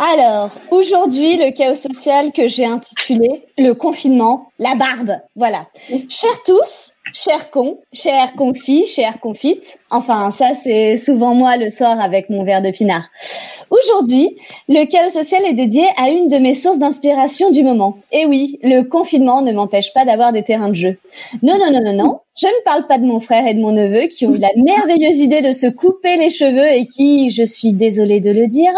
Alors, aujourd'hui, le chaos social que j'ai intitulé le confinement, la barbe. Voilà. Chers tous, chers cons, chers confis, chers confites. Enfin, ça, c'est souvent moi le soir avec mon verre de pinard. Aujourd'hui, le chaos social est dédié à une de mes sources d'inspiration du moment? Et oui, le confinement ne m'empêche pas d'avoir des terrains de jeu. Non, non, non, non, non. Je ne parle pas de mon frère et de mon neveu qui ont eu la merveilleuse idée de se couper les cheveux et qui, je suis désolée de le dire,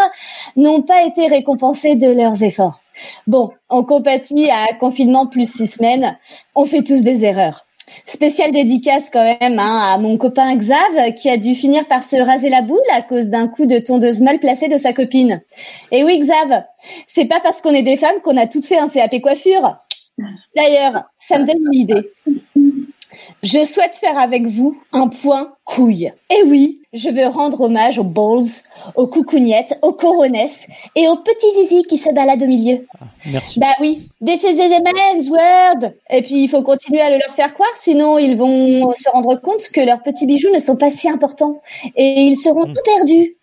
n'ont pas été récompensés de leurs efforts. Bon, on compatit à confinement plus six semaines. On fait tous des erreurs. Spéciale dédicace quand même hein, à mon copain Xav qui a dû finir par se raser la boule à cause d'un coup de tondeuse mal placé de sa copine. Et oui Xav, c'est pas parce qu'on est des femmes qu'on a toutes fait un CAP coiffure. D'ailleurs, ça me donne une idée. Je souhaite faire avec vous un point couille. Et oui, je veux rendre hommage aux balls, aux coucougnettes, aux coronesses et aux petits zizi qui se baladent au milieu. Merci. Bah oui, this is the word. Et puis il faut continuer à le leur faire croire, sinon ils vont se rendre compte que leurs petits bijoux ne sont pas si importants et ils seront tout perdus.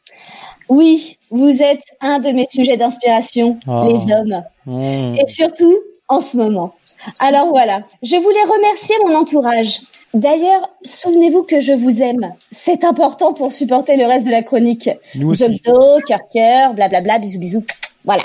Oui, vous êtes un de mes sujets d'inspiration, Ah. les hommes, Mmh. et surtout en ce moment. Alors voilà, je voulais remercier mon entourage. D'ailleurs, souvenez-vous que je vous aime. C'est important pour supporter le reste de la chronique. Nous aussi. Zomto, cœur cœur, blablabla, bisous bisous. Voilà.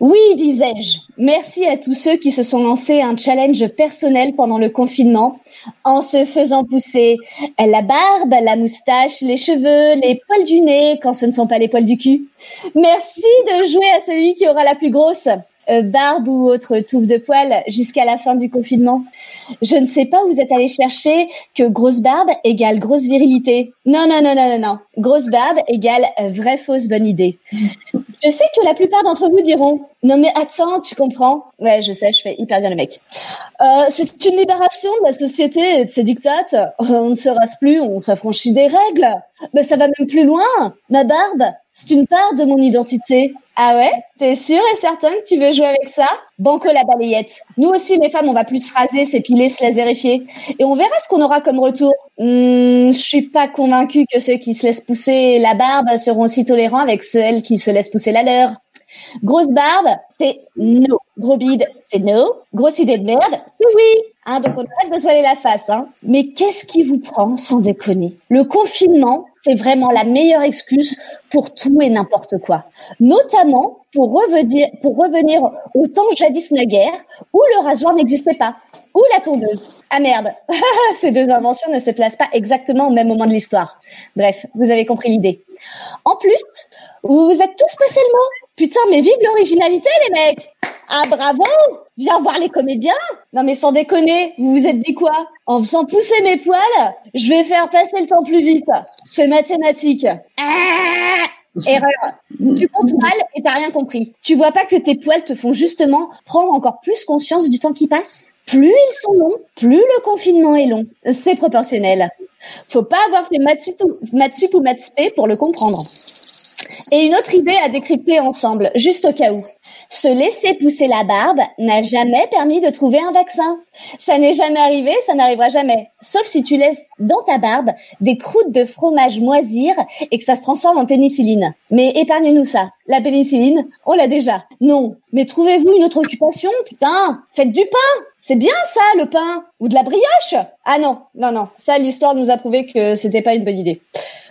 Oui, disais-je. Merci à tous ceux qui se sont lancés un challenge personnel pendant le confinement en se faisant pousser la barbe, la moustache, les cheveux, les poils du nez quand ce ne sont pas les poils du cul. Merci de jouer à celui qui aura la plus grosse euh, barbe ou autre touffe de poils jusqu'à la fin du confinement. Je ne sais pas où vous êtes allé chercher que grosse barbe égale grosse virilité. Non, non, non, non, non, non. Grosse barbe égale euh, vraie fausse bonne idée. Je sais que la plupart d'entre vous diront non mais attends, tu comprends Ouais, je sais, je fais hyper bien le mec. Euh, c'est une libération de la société et de ses dictates. On ne se rase plus, on s'affranchit des règles. Mais ça va même plus loin. Ma barbe, c'est une part de mon identité. Ah ouais? T'es sûr et certain que tu veux jouer avec ça? Banco la balayette. Nous aussi, les femmes, on va plus se raser, s'épiler, se laserifier. Et on verra ce qu'on aura comme retour. Hmm, je suis pas convaincue que ceux qui se laissent pousser la barbe seront aussi tolérants avec celles qui se laissent pousser la leur. Grosse barbe, c'est no. Gros bide, c'est no. Grosse idée de merde, c'est oui. Hein, donc on arrête de se la face. Hein. Mais qu'est-ce qui vous prend sans déconner? Le confinement, c'est vraiment la meilleure excuse pour tout et n'importe quoi. Notamment pour revenir, au temps jadis naguère où le rasoir n'existait pas. Ou la tondeuse. Ah merde, ces deux inventions ne se placent pas exactement au même moment de l'histoire. Bref, vous avez compris l'idée. En plus, vous vous êtes tous passé le mot. Putain, mais vive l'originalité, les mecs Ah, bravo Viens voir les comédiens Non mais sans déconner, vous vous êtes dit quoi? En faisant pousser mes poils, je vais faire passer le temps plus vite. C'est mathématique. Ah Erreur. Tu comptes mal et t'as rien compris. Tu vois pas que tes poils te font justement prendre encore plus conscience du temps qui passe? Plus ils sont longs, plus le confinement est long. C'est proportionnel. Faut pas avoir fait maths sup ou- maths sup ou maths spé pour le comprendre. Et une autre idée à décrypter ensemble, juste au cas où. Se laisser pousser la barbe n'a jamais permis de trouver un vaccin. Ça n'est jamais arrivé, ça n'arrivera jamais. Sauf si tu laisses dans ta barbe des croûtes de fromage moisir et que ça se transforme en pénicilline. Mais épargne-nous ça. La pénicilline, on l'a déjà. Non. Mais trouvez-vous une autre occupation, putain. Faites du pain. C'est bien ça, le pain. Ou de la brioche. Ah non, non, non. Ça, l'histoire nous a prouvé que c'était pas une bonne idée.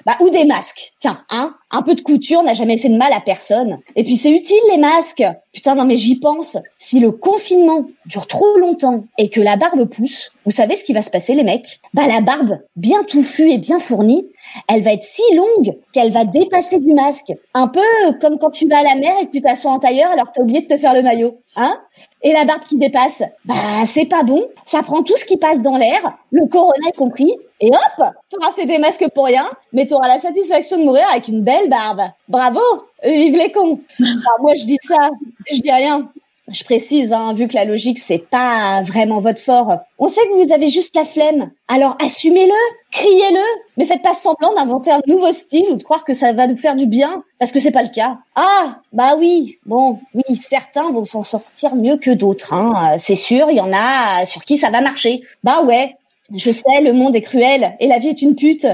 Bah, ou des masques. Tiens, hein, un peu de couture n'a jamais fait de mal à personne. Et puis c'est utile les masques. Putain, non mais j'y pense. Si le confinement dure trop longtemps et que la barbe pousse, vous savez ce qui va se passer les mecs? Bah la barbe, bien touffue et bien fournie, elle va être si longue qu'elle va dépasser du masque. Un peu comme quand tu vas à la mer et que tu t'assois en tailleur alors que t'as oublié de te faire le maillot. Hein et la barbe qui dépasse, bah c'est pas bon. Ça prend tout ce qui passe dans l'air, le corona y compris, et hop, t'auras fait des masques pour rien, mais t'auras la satisfaction de mourir avec une belle barbe. Bravo, vive les cons. Moi je dis ça, je dis rien. Je précise, hein, vu que la logique c'est pas vraiment votre fort. On sait que vous avez juste la flemme. Alors assumez-le, criez-le, mais faites pas semblant d'inventer un nouveau style ou de croire que ça va nous faire du bien, parce que c'est pas le cas. Ah, bah oui, bon, oui, certains vont s'en sortir mieux que d'autres. Hein. C'est sûr, il y en a sur qui ça va marcher. Bah ouais, je sais, le monde est cruel et la vie est une pute.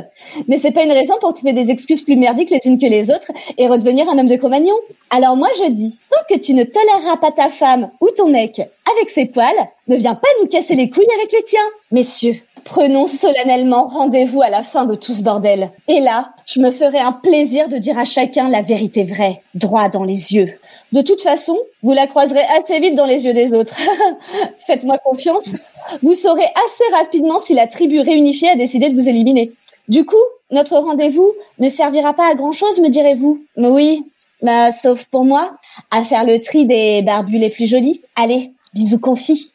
Mais c'est pas une raison pour trouver des excuses plus merdiques les unes que les autres et redevenir un homme de Cro-Magnon. Alors moi je dis, tant que tu ne toléreras pas ta femme ou ton mec avec ses poils, ne viens pas nous casser les couilles avec les tiens. Messieurs, prenons solennellement rendez-vous à la fin de tout ce bordel. Et là, je me ferai un plaisir de dire à chacun la vérité vraie, droit dans les yeux. De toute façon, vous la croiserez assez vite dans les yeux des autres. Faites-moi confiance. Vous saurez assez rapidement si la tribu réunifiée a décidé de vous éliminer. Du coup, notre rendez-vous ne servira pas à grand-chose, me direz-vous. Oui, bah, sauf pour moi, à faire le tri des barbus les plus jolis. Allez, bisous confis.